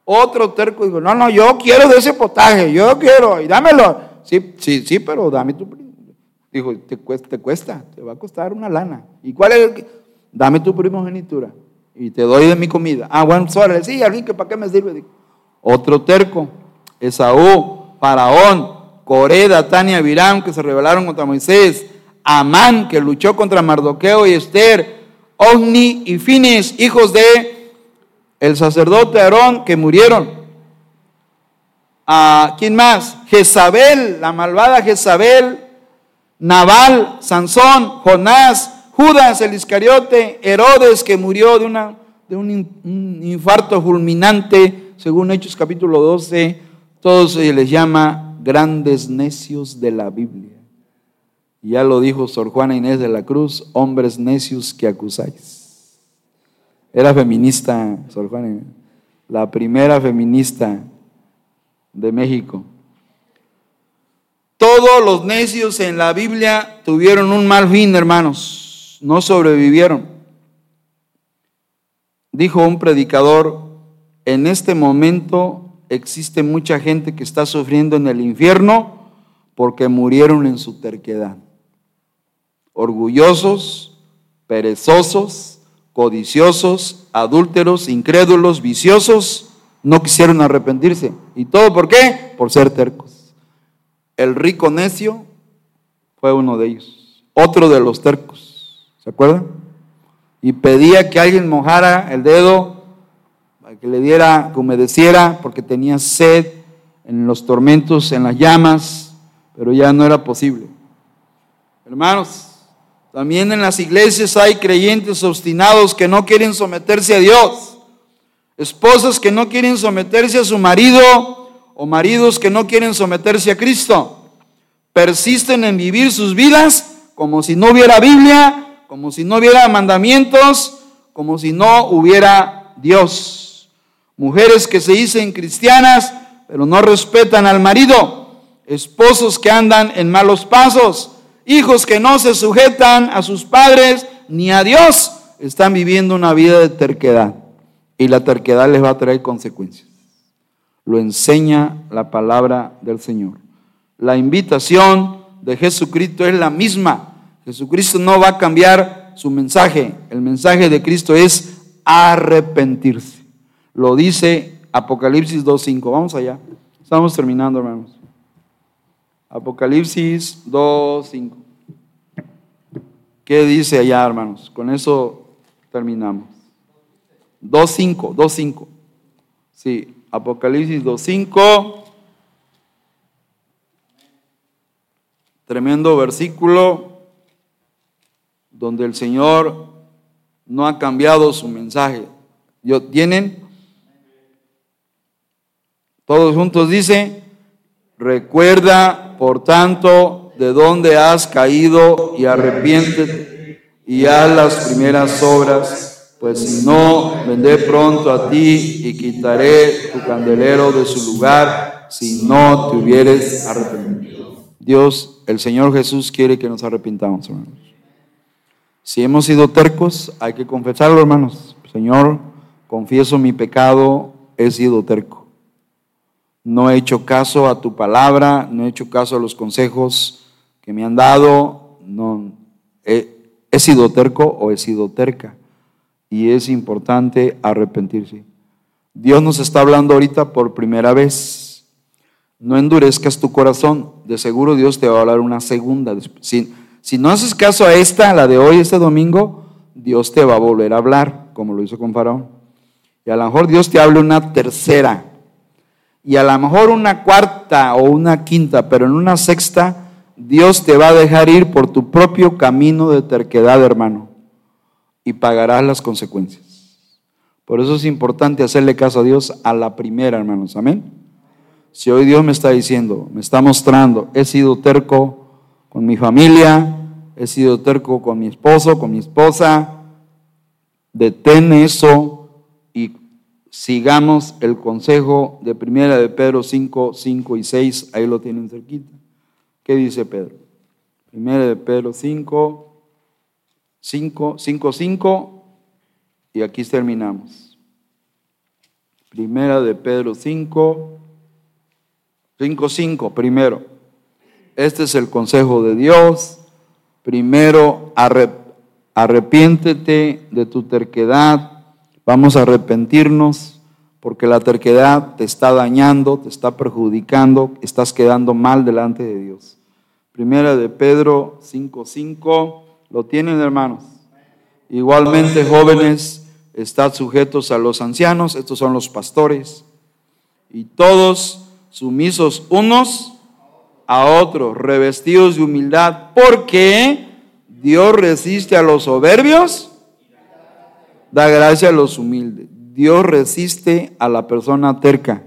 otro terco dijo, no, no, yo quiero de ese potaje, yo quiero, y dámelo. Sí, sí, sí, pero dame tu Dijo, te cuesta, te va a costar una lana. ¿Y cuál es el Dame tu primogenitura y te doy de mi comida. Ah, bueno, suave, sí, alguien que para qué me sirve. Otro terco, Esaú, Faraón, Coré, Tania, Virán, que se rebelaron contra Moisés, Amán, que luchó contra Mardoqueo y Esther, Ogni y Fines, hijos de el sacerdote Aarón, que murieron. ¿A ¿Quién más? Jezabel, la malvada Jezabel, Nabal, Sansón, Jonás, Judas, el Iscariote, Herodes, que murió de, una, de un infarto fulminante, según Hechos capítulo 12, todos se les llama grandes necios de la Biblia. ya lo dijo Sor Juana Inés de la Cruz, hombres necios que acusáis. Era feminista, Sor Juana Inés, la primera feminista de México. Todos los necios en la Biblia tuvieron un mal fin, hermanos, no sobrevivieron. Dijo un predicador, en este momento existe mucha gente que está sufriendo en el infierno porque murieron en su terquedad. Orgullosos, perezosos, codiciosos, adúlteros, incrédulos, viciosos, no quisieron arrepentirse. ¿Y todo por qué? Por ser tercos. El rico necio fue uno de ellos, otro de los tercos. ¿Se acuerdan? Y pedía que alguien mojara el dedo que le diera, que humedeciera, porque tenía sed en los tormentos, en las llamas, pero ya no era posible. Hermanos, también en las iglesias hay creyentes obstinados que no quieren someterse a Dios, esposas que no quieren someterse a su marido o maridos que no quieren someterse a Cristo. Persisten en vivir sus vidas como si no hubiera Biblia, como si no hubiera mandamientos, como si no hubiera Dios mujeres que se dicen cristianas, pero no respetan al marido, esposos que andan en malos pasos, hijos que no se sujetan a sus padres ni a Dios, están viviendo una vida de terquedad y la terquedad les va a traer consecuencias. Lo enseña la palabra del Señor. La invitación de Jesucristo es la misma. Jesucristo no va a cambiar su mensaje. El mensaje de Cristo es arrepentirse. Lo dice Apocalipsis 2.5. Vamos allá. Estamos terminando, hermanos. Apocalipsis 2.5. ¿Qué dice allá, hermanos? Con eso terminamos. 2.5, 2.5. Sí, Apocalipsis 2.5. Tremendo versículo donde el Señor no ha cambiado su mensaje. ¿Tienen? Todos juntos dice, recuerda, por tanto, de dónde has caído y arrepiéntete y haz las primeras obras, pues si no, vendré pronto a ti y quitaré tu candelero de su lugar si no te hubieres arrepentido. Dios, el Señor Jesús quiere que nos arrepintamos, hermanos. Si hemos sido tercos, hay que confesarlo, hermanos. Señor, confieso mi pecado, he sido terco. No he hecho caso a tu palabra, no he hecho caso a los consejos que me han dado, no he, sido terco o he sido terca. Y es importante arrepentirse. Dios nos está hablando ahorita por primera vez. No endurezcas tu corazón. De seguro Dios te va a hablar una segunda. Si, si no haces caso a esta, la de hoy, este domingo, Dios te va a volver a hablar, como lo hizo con Faraón. Y a lo mejor Dios te habla una tercera. Y a lo mejor una cuarta o una quinta, pero en una sexta Dios te va a dejar ir por tu propio camino de terquedad, hermano, y pagarás las consecuencias. Por eso es importante hacerle caso a Dios a la primera, hermanos. Amén. Si hoy Dios me está diciendo, me está mostrando, he sido terco con mi familia, he sido terco con mi esposo, con mi esposa, detén eso sigamos el consejo de primera de Pedro 5, 5 y 6, ahí lo tienen cerquita. ¿Qué dice Pedro? Primera de Pedro 5, 5, 5, 5, y aquí terminamos. Primera de Pedro 5, 5, 5, primero. Este es el consejo de Dios. Primero, arrepiéntete de tu terquedad. Vamos a arrepentirnos porque la terquedad te está dañando, te está perjudicando, estás quedando mal delante de Dios. Primera de Pedro 5:5, lo tienen hermanos. Igualmente jóvenes, estad sujetos a los ancianos, estos son los pastores, y todos sumisos unos a otros, revestidos de humildad, porque Dios resiste a los soberbios, da gracia a los humildes. Dios resiste a la persona terca.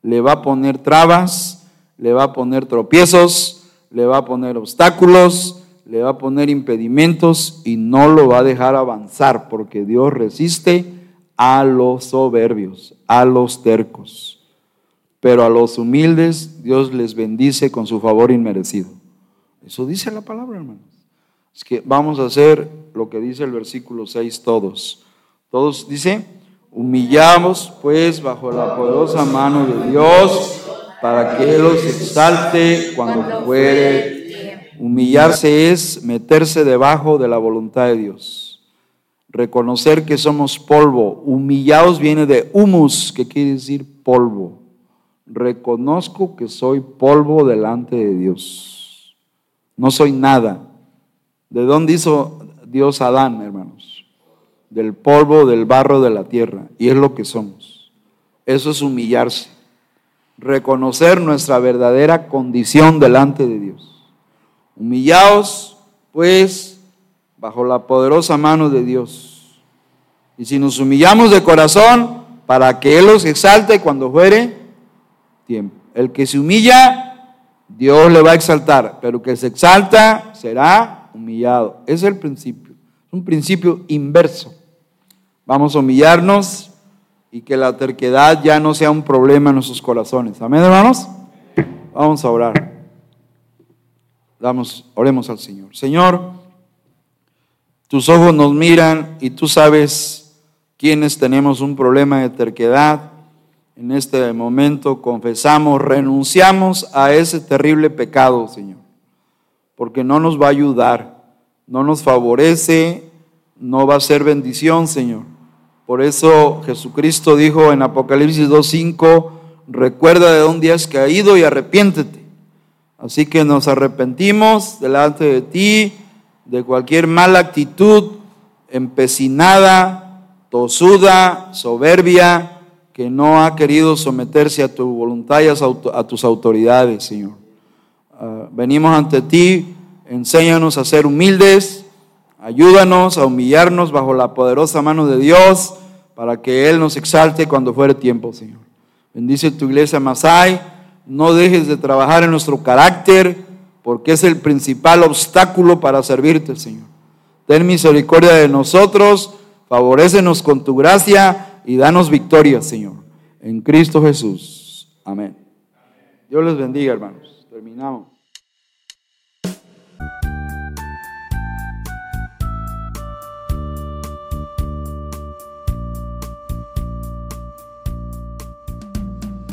Le va a poner trabas, le va a poner tropiezos, le va a poner obstáculos, le va a poner impedimentos y no lo va a dejar avanzar porque Dios resiste a los soberbios, a los tercos. Pero a los humildes Dios les bendice con su favor inmerecido. Eso dice la palabra, hermanos. Es que vamos a hacer lo que dice el versículo 6 todos. Todos dice, Humillamos pues bajo la poderosa mano de Dios para que Él los exalte cuando fuere. Humillarse es meterse debajo de la voluntad de Dios. Reconocer que somos polvo. Humillados viene de humus, que quiere decir polvo. Reconozco que soy polvo delante de Dios. No soy nada. ¿De dónde hizo Dios a Adán, hermanos? Del polvo, del barro de la tierra, y es lo que somos. Eso es humillarse, reconocer nuestra verdadera condición delante de Dios. Humillaos, pues, bajo la poderosa mano de Dios. Y si nos humillamos de corazón, para que Él los exalte cuando fuere tiempo. El que se humilla, Dios le va a exaltar, pero el que se exalta será humillado. Es el principio. Es un principio inverso. Vamos a humillarnos y que la terquedad ya no sea un problema en nuestros corazones. Amén, hermanos. Vamos a orar. Damos, oremos al Señor. Señor, tus ojos nos miran y tú sabes quiénes tenemos un problema de terquedad. En este momento confesamos, renunciamos a ese terrible pecado, Señor, porque no nos va a ayudar, no nos favorece, no va a ser bendición, Señor. Por eso Jesucristo dijo en Apocalipsis 2.5, recuerda de dónde has caído y arrepiéntete. Así que nos arrepentimos delante de ti de cualquier mala actitud, empecinada, tosuda, soberbia, que no ha querido someterse a tu voluntad y a tus autoridades, Señor. Ah, venimos ante ti, enséñanos a ser humildes, ayúdanos a humillarnos bajo la poderosa mano de Dios para que Él nos exalte cuando fuere tiempo, Señor. Bendice tu iglesia Masai, no dejes de trabajar en nuestro carácter, porque es el principal obstáculo para servirte, Señor. Ten misericordia de nosotros, favorécenos con tu gracia y danos victoria, Señor. En Cristo Jesús. Amén. Dios les bendiga, hermanos. Terminamos.